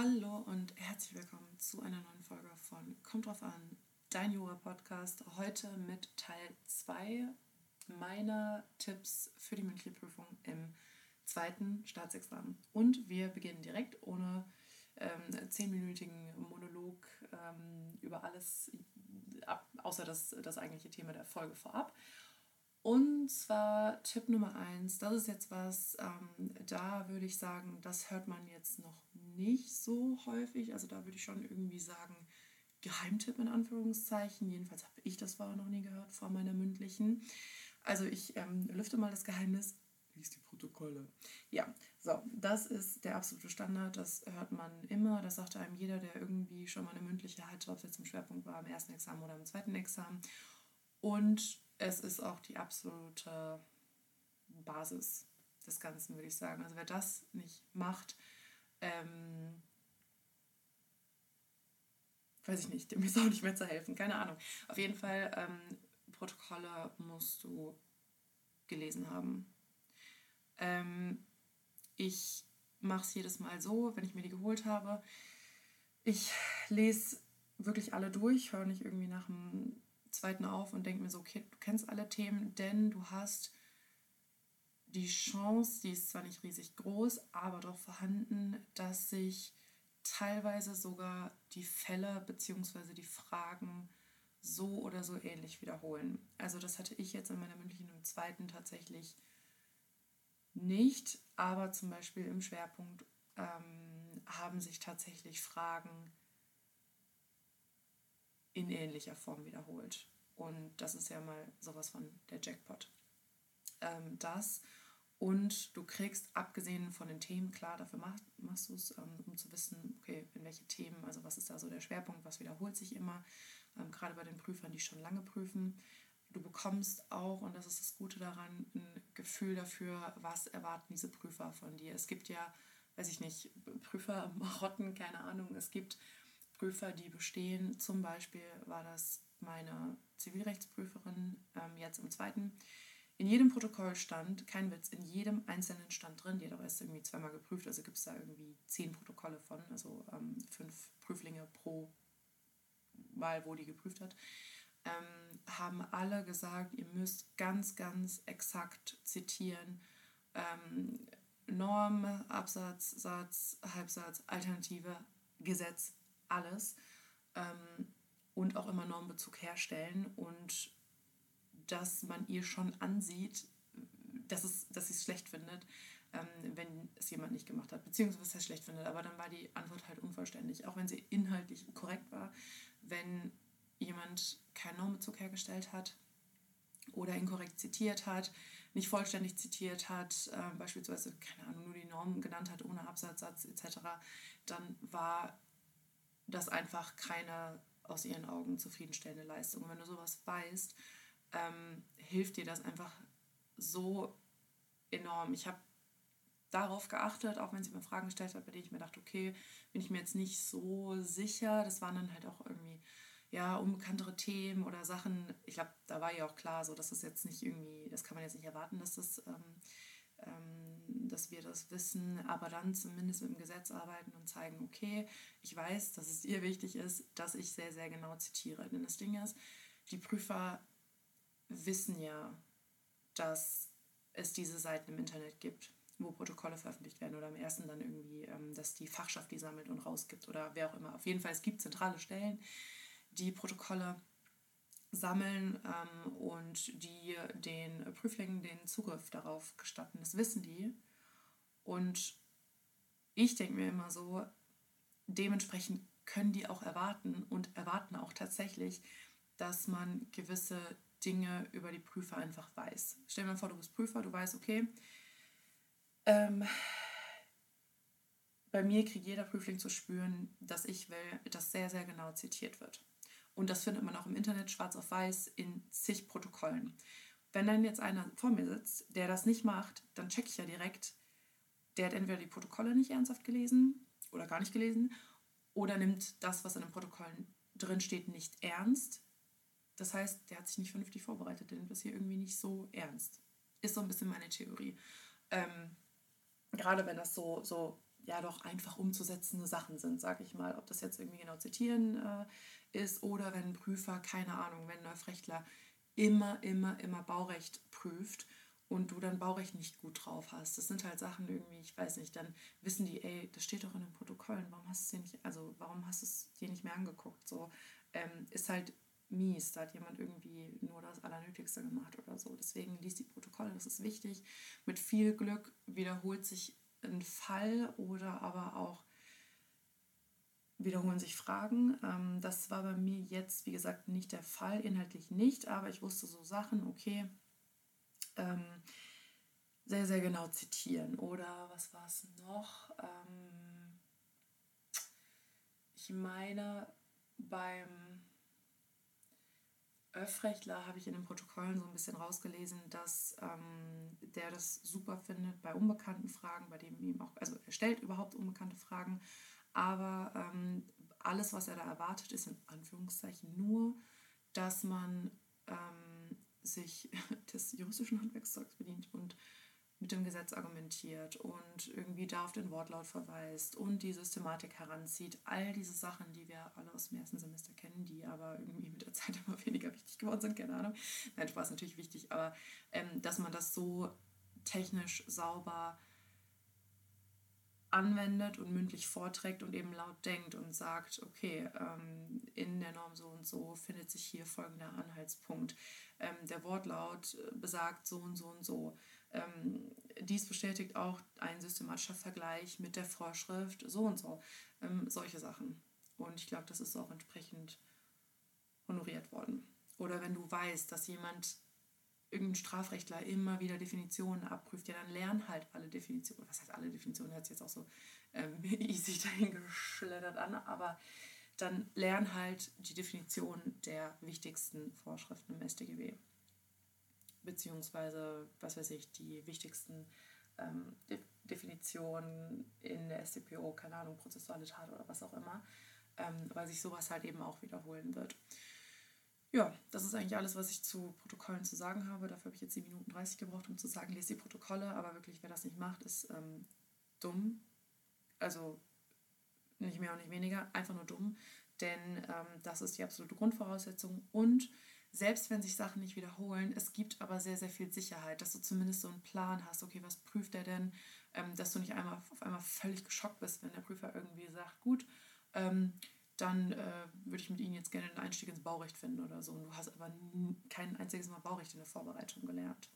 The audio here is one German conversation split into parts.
Hallo und herzlich willkommen zu einer neuen Folge von Kommt drauf an, dein Jura-Podcast. Heute mit Teil 2 meiner Tipps für die mündliche Prüfung im zweiten Staatsexamen. Und wir beginnen direkt ohne ähm, zehnminütigen Monolog ähm, über alles, ab, außer das, das eigentliche Thema der Folge vorab. Und zwar Tipp Nummer eins, das ist jetzt was, ähm, da würde ich sagen, das hört man jetzt noch nicht so häufig. Also da würde ich schon irgendwie sagen, Geheimtipp in Anführungszeichen. Jedenfalls habe ich das vorher noch nie gehört vor meiner mündlichen. Also ich ähm, lüfte mal das Geheimnis. Lies die Protokolle. Ja, so, das ist der absolute Standard. Das hört man immer. Das sagt einem jeder, der irgendwie schon mal eine mündliche hatte, ob es jetzt im Schwerpunkt war, im ersten Examen oder im zweiten Examen. Und es ist auch die absolute Basis des Ganzen, würde ich sagen. Also wer das nicht macht, ähm, weiß ich nicht, dem ist auch nicht mehr zu helfen, keine Ahnung. Auf jeden Fall, ähm, Protokolle musst du gelesen haben. Ähm, ich mache es jedes Mal so, wenn ich mir die geholt habe. Ich lese wirklich alle durch, höre nicht irgendwie nach dem zweiten auf und denke mir so, okay, du kennst alle Themen, denn du hast die Chance, die ist zwar nicht riesig groß, aber doch vorhanden, dass sich teilweise sogar die Fälle bzw. die Fragen so oder so ähnlich wiederholen. Also das hatte ich jetzt in meiner mündlichen im zweiten tatsächlich nicht, aber zum Beispiel im Schwerpunkt ähm, haben sich tatsächlich Fragen in ähnlicher Form wiederholt. Und das ist ja mal sowas von der Jackpot. Ähm, das und du kriegst, abgesehen von den Themen, klar, dafür mach, machst du es, ähm, um zu wissen, okay, in welche Themen, also was ist da so der Schwerpunkt, was wiederholt sich immer, ähm, gerade bei den Prüfern, die schon lange prüfen. Du bekommst auch, und das ist das Gute daran, ein Gefühl dafür, was erwarten diese Prüfer von dir. Es gibt ja, weiß ich nicht, Prüfer, Marotten, keine Ahnung, es gibt Prüfer, die bestehen. Zum Beispiel war das meine Zivilrechtsprüferin ähm, jetzt im zweiten. In jedem Protokoll stand, kein Witz, in jedem einzelnen stand drin, die hat irgendwie zweimal geprüft, also gibt es da irgendwie zehn Protokolle von, also ähm, fünf Prüflinge pro Mal, wo die geprüft hat, ähm, haben alle gesagt, ihr müsst ganz, ganz exakt zitieren. Ähm, Norm, Absatz, Satz, Halbsatz, Alternative, Gesetz, alles ähm, und auch immer Normbezug herstellen und dass man ihr schon ansieht, dass, es, dass sie es schlecht findet, ähm, wenn es jemand nicht gemacht hat, beziehungsweise er schlecht findet. Aber dann war die Antwort halt unvollständig, auch wenn sie inhaltlich korrekt war. Wenn jemand keinen Normbezug hergestellt hat oder inkorrekt zitiert hat, nicht vollständig zitiert hat, äh, beispielsweise, keine Ahnung, nur die Norm genannt hat ohne Absatzsatz etc., dann war das einfach keine aus ihren Augen zufriedenstellende Leistung. Und wenn du sowas weißt, ähm, hilft dir das einfach so enorm. Ich habe darauf geachtet, auch wenn sie mir Fragen gestellt hat, bei denen ich mir dachte, okay, bin ich mir jetzt nicht so sicher. Das waren dann halt auch irgendwie ja unbekanntere Themen oder Sachen. Ich glaube, da war ja auch klar, so dass das jetzt nicht irgendwie, das kann man jetzt nicht erwarten, dass das ähm, ähm, dass wir das wissen, aber dann zumindest mit dem Gesetz arbeiten und zeigen, okay, ich weiß, dass es ihr wichtig ist, dass ich sehr, sehr genau zitiere. Denn das Ding ist, die Prüfer wissen ja, dass es diese Seiten im Internet gibt, wo Protokolle veröffentlicht werden oder im ersten dann irgendwie, ähm, dass die Fachschaft die sammelt und rausgibt oder wer auch immer. Auf jeden Fall, es gibt zentrale Stellen, die Protokolle sammeln ähm, und die den Prüflingen den Zugriff darauf gestatten. Das wissen die. Und ich denke mir immer so, dementsprechend können die auch erwarten und erwarten auch tatsächlich, dass man gewisse Dinge über die Prüfer einfach weiß. Stell dir mal vor, du bist Prüfer, du weißt, okay, ähm, bei mir kriegt jeder Prüfling zu spüren, dass ich will, dass sehr, sehr genau zitiert wird. Und das findet man auch im Internet schwarz auf weiß in zig Protokollen. Wenn dann jetzt einer vor mir sitzt, der das nicht macht, dann checke ich ja direkt, der hat entweder die Protokolle nicht ernsthaft gelesen oder gar nicht gelesen oder nimmt das, was in den Protokollen drin steht, nicht ernst. Das heißt, der hat sich nicht vernünftig vorbereitet, der nimmt das hier irgendwie nicht so ernst. Ist so ein bisschen meine Theorie. Ähm, gerade wenn das so, so ja doch einfach umzusetzende Sachen sind, sag ich mal. Ob das jetzt irgendwie genau zitieren äh, ist oder wenn ein Prüfer, keine Ahnung, wenn ein Neufrechtler immer, immer, immer Baurecht prüft und du dann Baurecht nicht gut drauf hast. Das sind halt Sachen irgendwie, ich weiß nicht, dann wissen die, ey, das steht doch in den Protokollen, warum hast du es dir nicht, also warum hast du es dir nicht mehr angeguckt? So ähm, ist halt mies, da hat jemand irgendwie nur das Allernötigste gemacht oder so. Deswegen liest die Protokolle, das ist wichtig. Mit viel Glück wiederholt sich ein Fall oder aber auch wiederholen sich Fragen. Ähm, das war bei mir jetzt, wie gesagt, nicht der Fall, inhaltlich nicht, aber ich wusste so Sachen, okay, ähm, sehr, sehr genau zitieren. Oder was war es noch? Ähm, ich meine, beim Öffrechtler habe ich in den Protokollen so ein bisschen rausgelesen, dass ähm, der das super findet bei unbekannten Fragen, bei dem ihm auch, also er stellt überhaupt unbekannte Fragen, aber ähm, alles, was er da erwartet, ist in Anführungszeichen nur, dass man ähm, sich des juristischen Handwerkszeugs bedient und mit dem Gesetz argumentiert und irgendwie da auf den Wortlaut verweist und die Systematik heranzieht. All diese Sachen, die wir alle aus dem ersten Semester kennen, die aber irgendwie mit der Zeit immer weniger wichtig geworden sind, keine Ahnung. Nein, Spaß natürlich wichtig, aber ähm, dass man das so technisch sauber anwendet und mündlich vorträgt und eben laut denkt und sagt, okay, ähm, in der Norm so und so findet sich hier folgender Anhaltspunkt. Ähm, der Wortlaut besagt so und so und so. Ähm, dies bestätigt auch ein systematischer Vergleich mit der Vorschrift so und so. Ähm, solche Sachen. Und ich glaube, das ist auch entsprechend honoriert worden. Oder wenn du weißt, dass jemand irgendein Strafrechtler immer wieder Definitionen abprüft, ja, dann lern halt alle Definitionen. Was heißt alle Definitionen? Hört sich jetzt auch so ähm, easy dahin geschleddert an, aber dann lern halt die Definition der wichtigsten Vorschriften im StGB. Beziehungsweise, was weiß ich, die wichtigsten ähm, De Definitionen in der StPO, keine Ahnung, prozessuale Tat oder was auch immer, ähm, weil sich sowas halt eben auch wiederholen wird. Ja, das ist eigentlich alles, was ich zu Protokollen zu sagen habe. Dafür habe ich jetzt 7 Minuten 30 gebraucht, um zu sagen, lese die Protokolle. Aber wirklich, wer das nicht macht, ist ähm, dumm. Also nicht mehr und nicht weniger, einfach nur dumm. Denn ähm, das ist die absolute Grundvoraussetzung. Und selbst wenn sich Sachen nicht wiederholen, es gibt aber sehr, sehr viel Sicherheit, dass du zumindest so einen Plan hast, okay, was prüft er denn? Ähm, dass du nicht einmal auf einmal völlig geschockt bist, wenn der Prüfer irgendwie sagt, gut, ähm, dann äh, würde ich mit Ihnen jetzt gerne einen Einstieg ins Baurecht finden oder so. Und du hast aber kein einziges Mal Baurecht in der Vorbereitung gelernt.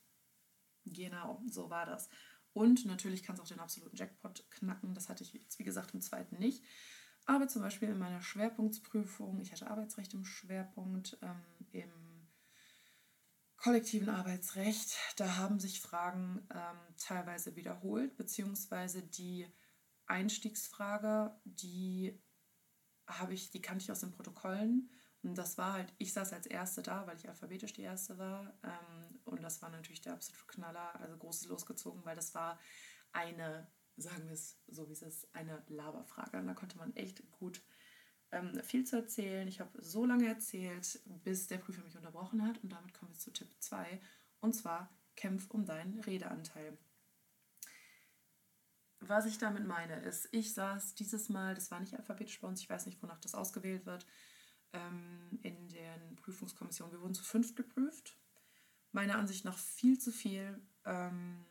Genau, so war das. Und natürlich kannst du auch den absoluten Jackpot knacken. Das hatte ich jetzt, wie gesagt, im zweiten nicht. Aber zum Beispiel in meiner Schwerpunktsprüfung, ich hatte Arbeitsrecht im Schwerpunkt, ähm, im kollektiven Arbeitsrecht, da haben sich Fragen ähm, teilweise wiederholt, beziehungsweise die Einstiegsfrage, die habe ich, die kannte ich aus den Protokollen. Und das war halt, ich saß als Erste da, weil ich alphabetisch die Erste war. Ähm, und das war natürlich der absolute Knaller, also großes losgezogen, weil das war eine, sagen wir es so wie es ist, eine Laberfrage. Und da konnte man echt gut ähm, viel zu erzählen. Ich habe so lange erzählt, bis der Prüfer mich unterbrochen hat. Und damit kommen wir zu Tipp 2. Und zwar, kämpf um deinen Redeanteil. Was ich damit meine, ist, ich saß dieses Mal, das war nicht alphabetisch bei uns, ich weiß nicht, wonach das ausgewählt wird, ähm, in den Prüfungskommissionen. Wir wurden zu fünf geprüft. Meiner Ansicht nach viel zu viel, ähm,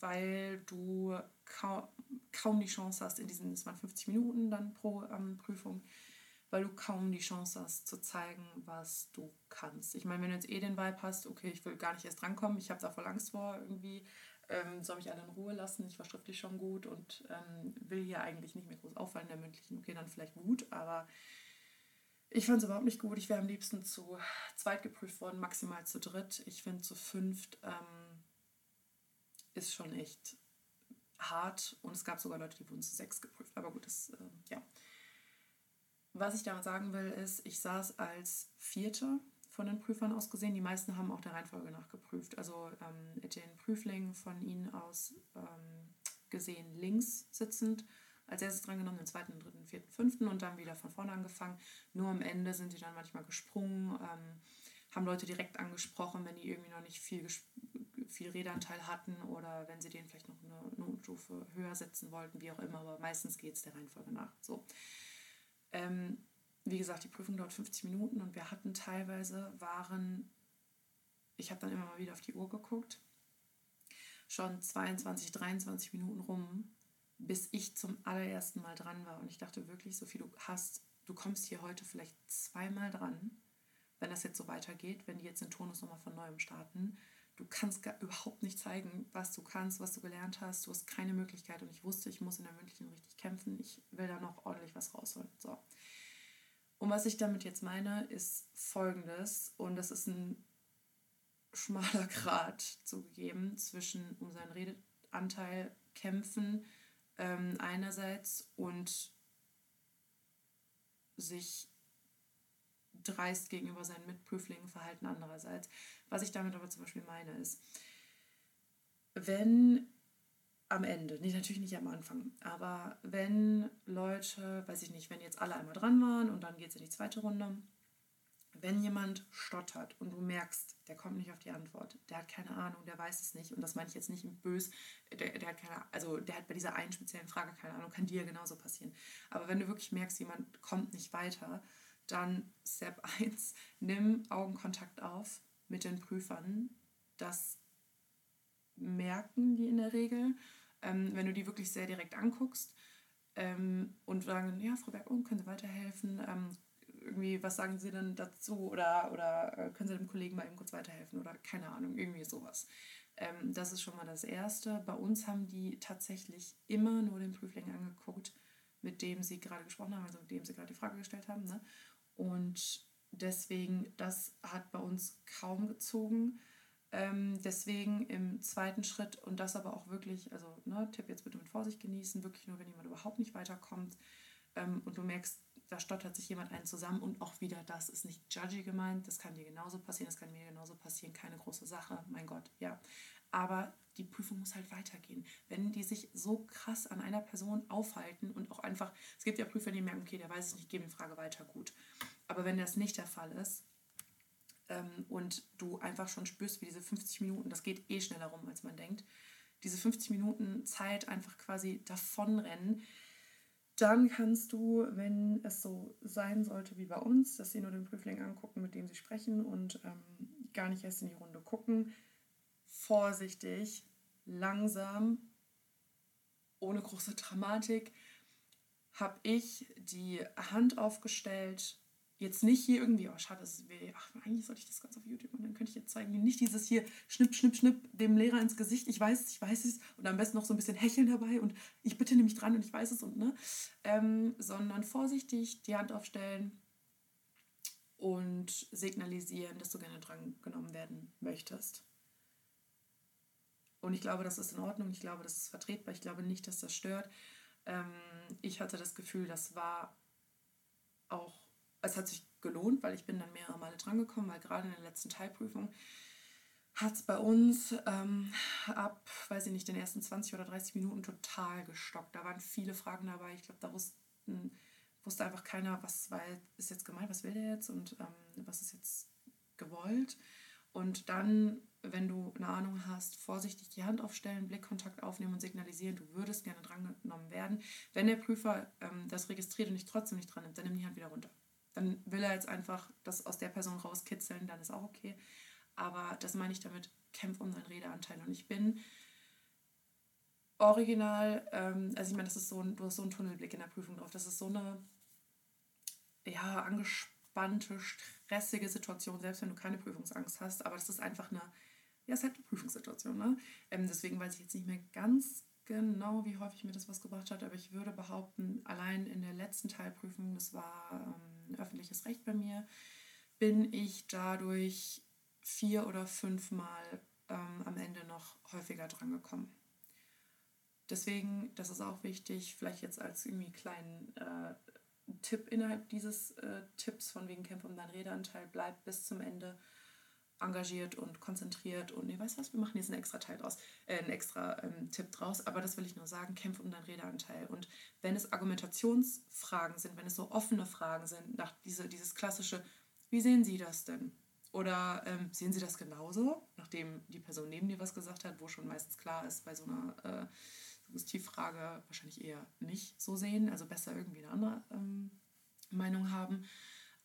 weil du kaum, kaum die Chance hast, in diesen, es waren 50 Minuten dann pro ähm, Prüfung, weil du kaum die Chance hast zu zeigen, was du kannst. Ich meine, wenn du jetzt eh den Vibe hast, okay, ich will gar nicht erst drankommen, ich habe da voll Angst vor, irgendwie ähm, soll mich alle in Ruhe lassen, ich war schriftlich schon gut und ähm, will hier eigentlich nicht mehr groß auffallen in der mündlichen, okay, dann vielleicht gut, aber ich fand es überhaupt nicht gut. Ich wäre am liebsten zu zweit geprüft worden, maximal zu dritt. Ich finde, zu fünft ähm, ist schon echt hart und es gab sogar Leute, die wurden zu sechs geprüft. Aber gut, das, äh, ja. Was ich damit sagen will, ist, ich saß als Vierte von den Prüfern aus gesehen. Die meisten haben auch der Reihenfolge nach geprüft. Also ähm, den Prüfling von ihnen aus ähm, gesehen links sitzend, als erstes drangenommen, den zweiten, dritten, vierten, fünften und dann wieder von vorne angefangen. Nur am Ende sind sie dann manchmal gesprungen, ähm, haben Leute direkt angesprochen, wenn die irgendwie noch nicht viel, viel Redeanteil hatten oder wenn sie den vielleicht noch eine Notstufe höher setzen wollten, wie auch immer, aber meistens geht es der Reihenfolge nach. So. Ähm, wie gesagt, die Prüfung dauert 50 Minuten und wir hatten teilweise, waren, ich habe dann immer mal wieder auf die Uhr geguckt, schon 22, 23 Minuten rum, bis ich zum allerersten Mal dran war. Und ich dachte wirklich, Sophie, du hast, du kommst hier heute vielleicht zweimal dran, wenn das jetzt so weitergeht, wenn die jetzt den Tonus nochmal von neuem starten. Du kannst gar, überhaupt nicht zeigen, was du kannst, was du gelernt hast. Du hast keine Möglichkeit. Und ich wusste, ich muss in der mündlichen richtig kämpfen. Ich will da noch ordentlich was rausholen. So. Und was ich damit jetzt meine, ist folgendes. Und das ist ein schmaler Grat zugegeben zwischen um seinen Redeanteil kämpfen ähm, einerseits und sich dreist gegenüber seinen Mitprüflingen verhalten andererseits. Was ich damit aber zum Beispiel meine ist, wenn am Ende, nee, natürlich nicht am Anfang, aber wenn Leute, weiß ich nicht, wenn jetzt alle einmal dran waren und dann geht es in die zweite Runde wenn jemand stottert und du merkst, der kommt nicht auf die Antwort, der hat keine Ahnung, der weiß es nicht, und das meine ich jetzt nicht bös, der, der hat keine, also der hat bei dieser einen speziellen Frage keine Ahnung, kann dir genauso passieren. Aber wenn du wirklich merkst, jemand kommt nicht weiter, dann Step 1, nimm Augenkontakt auf mit den Prüfern. Das merken die in der Regel, ähm, wenn du die wirklich sehr direkt anguckst ähm, und sagen, ja, Frau Berg, können Sie weiterhelfen? Ähm, irgendwie, was sagen Sie denn dazu? Oder, oder äh, können Sie dem Kollegen mal eben kurz weiterhelfen? Oder keine Ahnung, irgendwie sowas. Ähm, das ist schon mal das Erste. Bei uns haben die tatsächlich immer nur den Prüfling angeguckt, mit dem sie gerade gesprochen haben, also mit dem sie gerade die Frage gestellt haben. Ne? Und deswegen, das hat bei uns kaum gezogen. Ähm, deswegen im zweiten Schritt und das aber auch wirklich, also ne, Tipp jetzt bitte mit Vorsicht genießen, wirklich nur, wenn jemand überhaupt nicht weiterkommt ähm, und du merkst, da stottert sich jemand einen zusammen und auch wieder das ist nicht judgy gemeint, das kann dir genauso passieren, das kann mir genauso passieren, keine große Sache, mein Gott, ja. Aber die Prüfung muss halt weitergehen. Wenn die sich so krass an einer Person aufhalten und auch einfach, es gibt ja Prüfer, die merken, okay, der weiß es nicht, geben die Frage weiter, gut. Aber wenn das nicht der Fall ist ähm, und du einfach schon spürst, wie diese 50 Minuten, das geht eh schneller rum, als man denkt, diese 50 Minuten Zeit einfach quasi davonrennen, dann kannst du, wenn es so sein sollte wie bei uns, dass sie nur den Prüfling angucken, mit dem sie sprechen und ähm, gar nicht erst in die Runde gucken, vorsichtig, langsam, ohne große Dramatik, habe ich die Hand aufgestellt. Jetzt nicht hier irgendwie, oh schade, das weh. Ach, eigentlich sollte ich das ganz auf YouTube machen, dann könnte ich jetzt zeigen, nicht dieses hier schnipp, schnipp, schnipp dem Lehrer ins Gesicht, ich weiß es, ich weiß es. Und am besten noch so ein bisschen hecheln dabei. Und ich bitte nämlich dran und ich weiß es und ne, ähm, sondern vorsichtig die Hand aufstellen und signalisieren, dass du gerne dran genommen werden möchtest. Und ich glaube, das ist in Ordnung, ich glaube, das ist vertretbar, ich glaube nicht, dass das stört. Ähm, ich hatte das Gefühl, das war auch es hat sich gelohnt, weil ich bin dann mehrere Male drangekommen, weil gerade in der letzten Teilprüfung hat es bei uns ähm, ab, weiß ich nicht, den ersten 20 oder 30 Minuten total gestockt. Da waren viele Fragen dabei. Ich glaube, da wussten, wusste einfach keiner, was war, ist jetzt gemeint, was will der jetzt und ähm, was ist jetzt gewollt. Und dann, wenn du eine Ahnung hast, vorsichtig die Hand aufstellen, Blickkontakt aufnehmen und signalisieren, du würdest gerne drangenommen werden. Wenn der Prüfer ähm, das registriert und dich trotzdem nicht dran nimmt, dann nimm die Hand wieder runter. Dann will er jetzt einfach das aus der Person rauskitzeln, dann ist auch okay. Aber das meine ich damit, kämpf um deinen Redeanteil. Und ich bin original, ähm, also ich meine, das ist so ein, du hast so einen Tunnelblick in der Prüfung drauf. Das ist so eine ja, angespannte, stressige Situation, selbst wenn du keine Prüfungsangst hast. Aber das ist einfach eine, ja, es ist halt eine Prüfungssituation. Ne? Ähm, deswegen weiß ich jetzt nicht mehr ganz genau, wie häufig mir das was gebracht hat, aber ich würde behaupten, allein in der letzten Teilprüfung, das war ähm, öffentliches Recht bei mir, bin ich dadurch vier oder fünfmal ähm, am Ende noch häufiger drangekommen. Deswegen, das ist auch wichtig, vielleicht jetzt als irgendwie kleinen äh, Tipp innerhalb dieses äh, Tipps von wegen Kämpfe um deinen Redeanteil, bleib bis zum Ende engagiert und konzentriert und nee, weißt du was, wir machen jetzt einen extra Teil draus, äh, einen extra ähm, Tipp draus, aber das will ich nur sagen, kämpfe um deinen Redeanteil. Und wenn es Argumentationsfragen sind, wenn es so offene Fragen sind, nach diese, dieses klassische, wie sehen Sie das denn? Oder ähm, sehen Sie das genauso, nachdem die Person neben dir was gesagt hat, wo schon meistens klar ist, bei so einer äh, Suggestivfrage wahrscheinlich eher nicht so sehen, also besser irgendwie eine andere ähm, Meinung haben.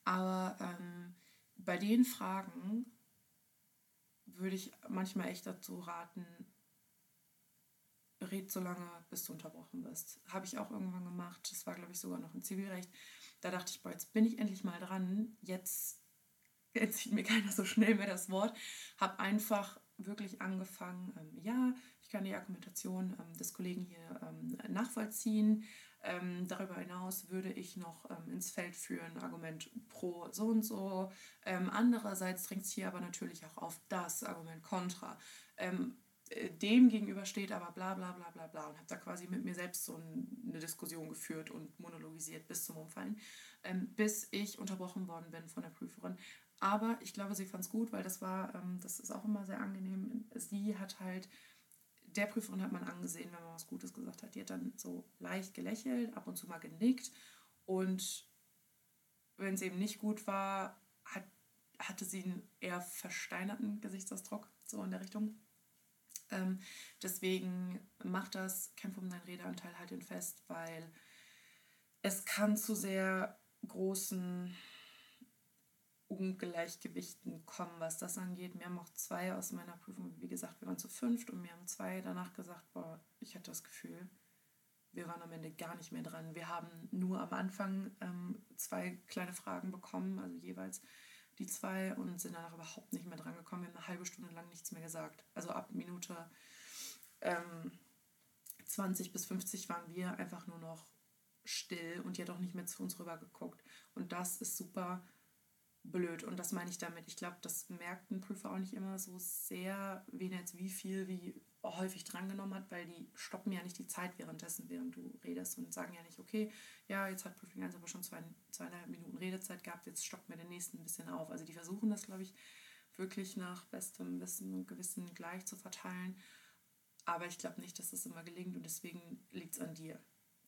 Aber ähm, bei den Fragen würde ich manchmal echt dazu raten, red so lange, bis du unterbrochen wirst. Habe ich auch irgendwann gemacht. Das war, glaube ich, sogar noch im Zivilrecht. Da dachte ich, boah, jetzt bin ich endlich mal dran. Jetzt entzieht mir keiner so schnell mehr das Wort. Habe einfach wirklich angefangen, ähm, ja, ich kann die Argumentation ähm, des Kollegen hier ähm, nachvollziehen. Ähm, darüber hinaus würde ich noch ähm, ins Feld führen, Argument pro so und so. Ähm, andererseits drängt es hier aber natürlich auch auf das Argument kontra. Ähm, äh, dem gegenüber steht aber bla bla bla bla bla und habe da quasi mit mir selbst so eine Diskussion geführt und monologisiert bis zum Umfallen, ähm, bis ich unterbrochen worden bin von der Prüferin. Aber ich glaube, sie fand es gut, weil das war, ähm, das ist auch immer sehr angenehm. Sie hat halt der Prüferin hat man angesehen, wenn man was Gutes gesagt hat. Die hat dann so leicht gelächelt, ab und zu mal genickt. Und wenn es eben nicht gut war, hat, hatte sie einen eher versteinerten Gesichtsausdruck, so in der Richtung. Ähm, deswegen macht das, kämpfe um deinen Redeanteil halt in fest, weil es kann zu sehr großen Ungleichgewichten kommen, was das angeht. Mir haben auch zwei aus meiner Prüfung, wie gesagt, wir waren zu fünft und mir haben zwei danach gesagt, boah, ich hatte das Gefühl, wir waren am Ende gar nicht mehr dran. Wir haben nur am Anfang ähm, zwei kleine Fragen bekommen, also jeweils die zwei und sind danach überhaupt nicht mehr dran gekommen. Wir haben eine halbe Stunde lang nichts mehr gesagt. Also ab Minute ähm, 20 bis 50 waren wir einfach nur noch still und die hat auch nicht mehr zu uns rüber geguckt. Und das ist super blöd. Und das meine ich damit. Ich glaube, das merkt ein Prüfer auch nicht immer so sehr, wen jetzt wie viel, wie häufig drangenommen hat, weil die stoppen ja nicht die Zeit währenddessen, während du redest und sagen ja nicht, okay, ja, jetzt hat Prüfling 1 aber schon zwei, zweieinhalb Minuten Redezeit gehabt, jetzt stoppen wir den nächsten ein bisschen auf. Also die versuchen das, glaube ich, wirklich nach bestem Wissen und Gewissen gleich zu verteilen. Aber ich glaube nicht, dass das immer gelingt und deswegen liegt es an dir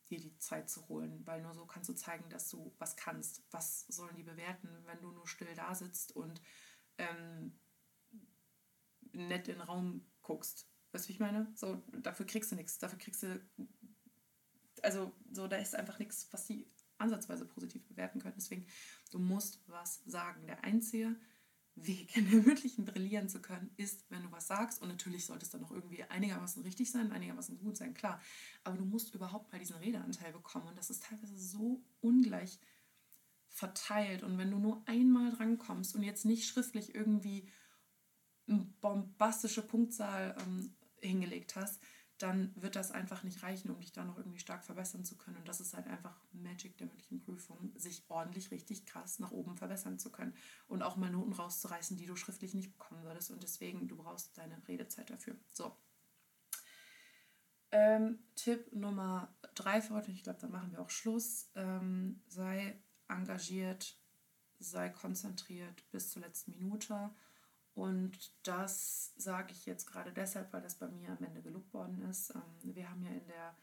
dir die Zeit zu holen, weil nur so kannst du zeigen, dass du was kannst. Was sollen die bewerten, wenn du nur still da sitzt und ähm, nett in den Raum guckst? Weißt du, wie ich meine? So, dafür kriegst du nichts. Dafür kriegst du. Also, so, da ist einfach nichts, was die ansatzweise positiv bewerten können. Deswegen, du musst was sagen. Der einzige Weg, in der mündlichen brillieren zu können, ist, wenn du was sagst. Und natürlich sollte es dann auch irgendwie einigermaßen richtig sein, einigermaßen gut sein, klar. Aber du musst überhaupt mal diesen Redeanteil bekommen. Und das ist teilweise so ungleich verteilt. Und wenn du nur einmal drankommst und jetzt nicht schriftlich irgendwie eine bombastische Punktzahl ähm, hingelegt hast, dann wird das einfach nicht reichen, um dich da noch irgendwie stark verbessern zu können. Und das ist halt einfach Magic der mündlichen Prüfung, sich ordentlich richtig krass nach oben verbessern zu können und auch mal Noten rauszureißen, die du schriftlich nicht bekommen würdest. Und deswegen, du brauchst deine Redezeit dafür. So. Ähm, Tipp Nummer drei für heute, ich glaube, da machen wir auch Schluss. Ähm, sei engagiert, sei konzentriert bis zur letzten Minute und das sage ich jetzt gerade deshalb, weil das bei mir am Ende gelobt worden ist. Ähm, wir haben ja in der,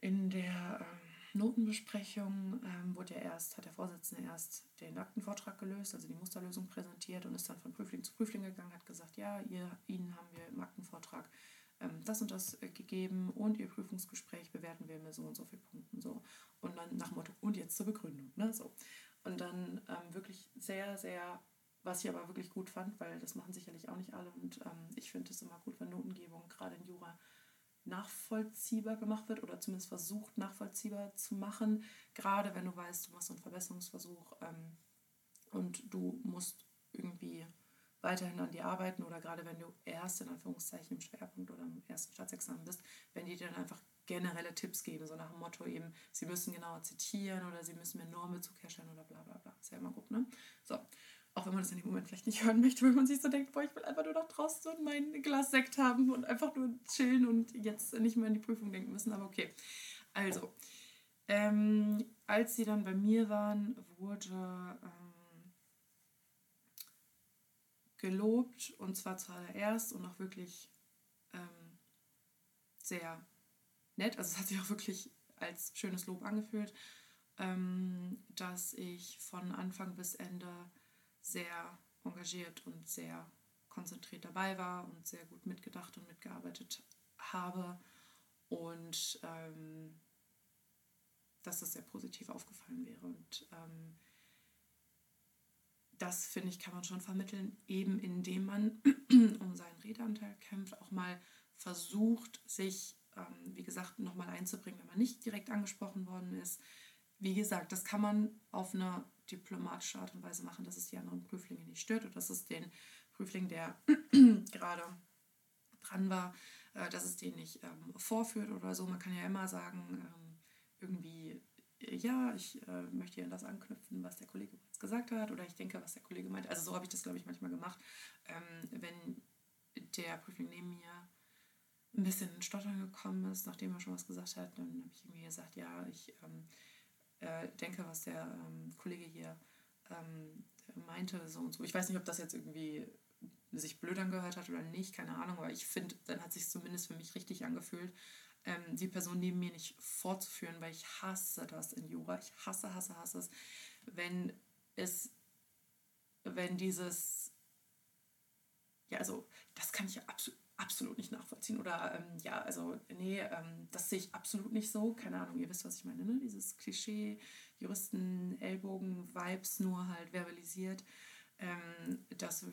in der ähm, Notenbesprechung, ähm, wurde ja erst, hat der Vorsitzende erst den Aktenvortrag gelöst, also die Musterlösung präsentiert und ist dann von Prüfling zu Prüfling gegangen, hat gesagt, ja, ihr, Ihnen haben wir im Aktenvortrag das und das äh, gegeben und Ihr Prüfungsgespräch bewerten wir mit so und so vielen Punkten. So. Und dann nach Motto, und jetzt zur Begründung. Ne? So. Und dann ähm, wirklich sehr, sehr was ich aber wirklich gut fand, weil das machen sicherlich auch nicht alle. Und ähm, ich finde es immer gut, wenn Notengebung gerade in Jura nachvollziehbar gemacht wird oder zumindest versucht nachvollziehbar zu machen. Gerade wenn du weißt, du machst einen Verbesserungsversuch ähm, und du musst irgendwie weiterhin an dir arbeiten oder gerade wenn du erst in Anführungszeichen im Schwerpunkt oder im ersten Staatsexamen bist, wenn die dir dann einfach generelle Tipps geben, so nach dem Motto eben, sie müssen genauer zitieren oder sie müssen mehr Normbezug herstellen oder bla bla bla. Ist ja immer gut, ne? So, auch wenn man das in dem Moment vielleicht nicht hören möchte, weil man sich so denkt, boah, ich will einfach nur noch draußen und mein Glas Sekt haben und einfach nur chillen und jetzt nicht mehr an die Prüfung denken müssen. Aber okay. Also, ähm, als sie dann bei mir waren, wurde ähm, gelobt und zwar zuallererst und auch wirklich ähm, sehr nett. Also es hat sich auch wirklich als schönes Lob angefühlt, ähm, dass ich von Anfang bis Ende sehr engagiert und sehr konzentriert dabei war und sehr gut mitgedacht und mitgearbeitet habe und ähm, dass das sehr positiv aufgefallen wäre. Und ähm, das, finde ich, kann man schon vermitteln, eben indem man um seinen Redeanteil kämpft, auch mal versucht, sich, ähm, wie gesagt, nochmal einzubringen, wenn man nicht direkt angesprochen worden ist. Wie gesagt, das kann man auf eine diplomatische Art und Weise machen, dass es die anderen Prüflinge nicht stört oder dass es den Prüfling, der gerade dran war, äh, dass es den nicht ähm, vorführt oder so. Man kann ja immer sagen, ähm, irgendwie, ja, ich äh, möchte ja das anknüpfen, was der Kollege jetzt gesagt hat oder ich denke, was der Kollege meint. Also so habe ich das, glaube ich, manchmal gemacht. Ähm, wenn der Prüfling neben mir ein bisschen in Stottern gekommen ist, nachdem er schon was gesagt hat, dann habe ich irgendwie gesagt, ja, ich ähm, äh, denke, was der ähm, Kollege hier ähm, meinte, so und so. Ich weiß nicht, ob das jetzt irgendwie sich blöd angehört hat oder nicht, keine Ahnung, aber ich finde, dann hat sich zumindest für mich richtig angefühlt, ähm, die Person neben mir nicht vorzuführen, weil ich hasse das in Jura. Ich hasse, hasse, hasse es, wenn es, wenn dieses, ja, also das kann ich absolut absolut nicht nachvollziehen. Oder ähm, ja, also nee, ähm, das sehe ich absolut nicht so. Keine Ahnung, ihr wisst, was ich meine, ne? Dieses Klischee, Juristen, Ellbogen, Vibes nur halt verbalisiert. Ähm, das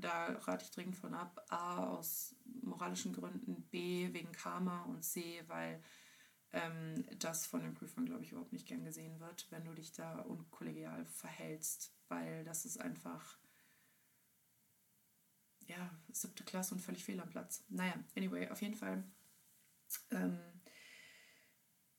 da rate ich dringend von ab. A, aus moralischen Gründen, B, wegen Karma und C, weil ähm, das von den Prüfern, glaube ich, überhaupt nicht gern gesehen wird, wenn du dich da unkollegial verhältst, weil das ist einfach, ja, siebte Klasse und völlig fehl am Platz. Naja, anyway, auf jeden Fall. Ähm,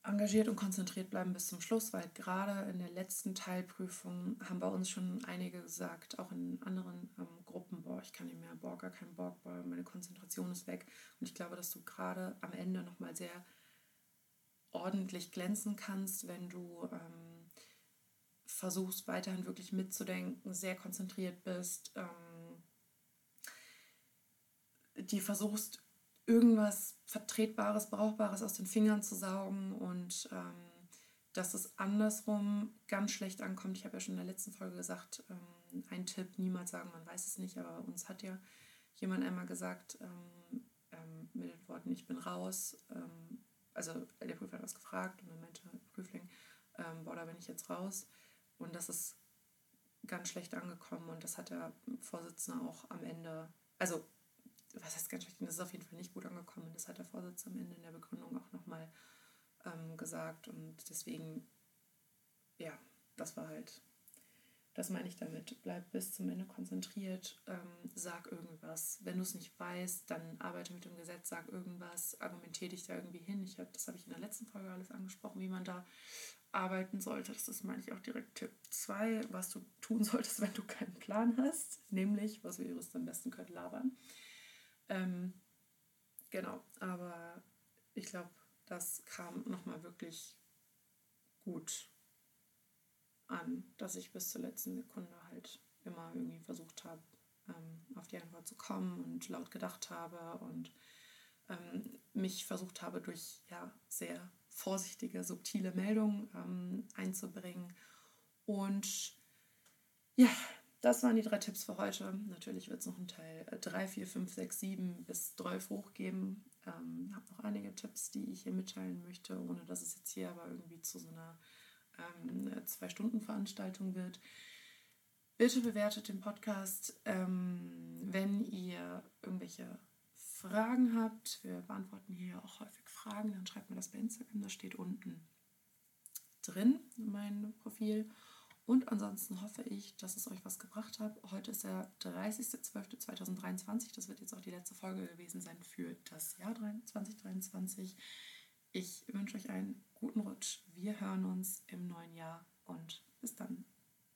engagiert und konzentriert bleiben bis zum Schluss, weil gerade in der letzten Teilprüfung haben bei uns schon einige gesagt, auch in anderen ähm, Gruppen, boah, ich kann nicht mehr, boah, gar keinen Bock, boah, meine Konzentration ist weg. Und ich glaube, dass du gerade am Ende nochmal sehr ordentlich glänzen kannst, wenn du ähm, versuchst weiterhin wirklich mitzudenken, sehr konzentriert bist, ähm, die versuchst irgendwas Vertretbares, Brauchbares aus den Fingern zu saugen und ähm, dass es andersrum ganz schlecht ankommt. Ich habe ja schon in der letzten Folge gesagt, ähm, ein Tipp, niemals sagen, man weiß es nicht, aber uns hat ja jemand einmal gesagt, ähm, ähm mit den Worten, ich bin raus. Ähm, also der Prüfer hat was gefragt und dann meinte Prüfling, ähm, boah, da bin ich jetzt raus. Und das ist ganz schlecht angekommen und das hat der Vorsitzende auch am Ende, also was heißt ganz schlecht, das ist auf jeden Fall nicht gut angekommen. Das hat der Vorsitzende am Ende in der Begründung auch nochmal ähm, gesagt. Und deswegen, ja, das war halt, das meine ich damit. Bleib bis zum Ende konzentriert, ähm, sag irgendwas. Wenn du es nicht weißt, dann arbeite mit dem Gesetz, sag irgendwas, argumentiere dich da irgendwie hin. Ich hab, das habe ich in der letzten Folge alles angesprochen, wie man da arbeiten sollte. Das ist, meine ich, auch direkt Tipp 2, was du tun solltest, wenn du keinen Plan hast. Nämlich, was wir Juristen am besten können, labern. Ähm, genau, aber ich glaube, das kam nochmal wirklich gut an, dass ich bis zur letzten Sekunde halt immer irgendwie versucht habe, ähm, auf die Antwort zu kommen und laut gedacht habe und ähm, mich versucht habe, durch ja, sehr vorsichtige, subtile Meldungen ähm, einzubringen. Und ja, das waren die drei Tipps für heute. Natürlich wird es noch einen Teil 3, 4, 5, 6, 7 bis 12 hochgeben. Ähm, habe noch einige Tipps, die ich hier mitteilen möchte, ohne dass es jetzt hier aber irgendwie zu so einer ähm, Zwei-Stunden-Veranstaltung wird. Bitte bewertet den Podcast. Ähm, wenn ihr irgendwelche Fragen habt, wir beantworten hier auch häufig Fragen, dann schreibt mir das bei Instagram, das steht unten drin, mein Profil. Und ansonsten hoffe ich, dass es euch was gebracht hat. Heute ist der 30.12.2023. Das wird jetzt auch die letzte Folge gewesen sein für das Jahr 2023. Ich wünsche euch einen guten Rutsch. Wir hören uns im neuen Jahr und bis dann.